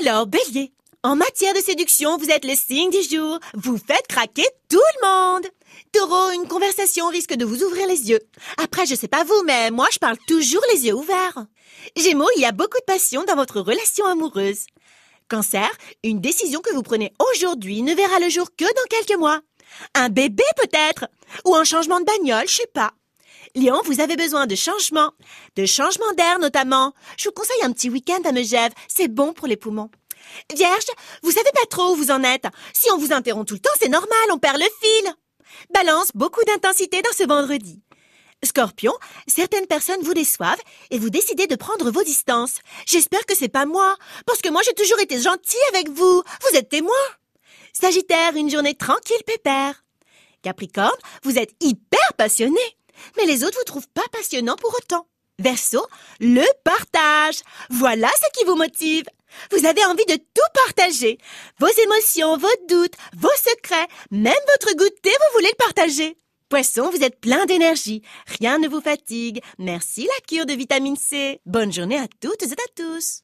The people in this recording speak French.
Alors, bélier, en matière de séduction, vous êtes le signe du jour. Vous faites craquer tout le monde. Taureau, une conversation risque de vous ouvrir les yeux. Après, je sais pas vous, mais moi, je parle toujours les yeux ouverts. Gémeaux, il y a beaucoup de passion dans votre relation amoureuse. Cancer, une décision que vous prenez aujourd'hui ne verra le jour que dans quelques mois. Un bébé peut-être, ou un changement de bagnole, je sais pas. Lion, vous avez besoin de changement, de changement d'air notamment. Je vous conseille un petit week-end à Megève, c'est bon pour les poumons. Vierge, vous savez pas trop où vous en êtes. Si on vous interrompt tout le temps, c'est normal, on perd le fil. Balance, beaucoup d'intensité dans ce vendredi. Scorpion, certaines personnes vous déçoivent et vous décidez de prendre vos distances. J'espère que c'est pas moi, parce que moi j'ai toujours été gentil avec vous. Vous êtes témoin. Sagittaire, une journée tranquille pépère. Capricorne, vous êtes hyper passionné, mais les autres vous trouvent pas passionnant pour autant. Verseau, le partage. Voilà ce qui vous motive. Vous avez envie de tout partager. Vos émotions, vos doutes, vos secrets, même votre goûter, vous voulez le partager. Poisson, vous êtes plein d'énergie. Rien ne vous fatigue. Merci la cure de vitamine C. Bonne journée à toutes et à tous.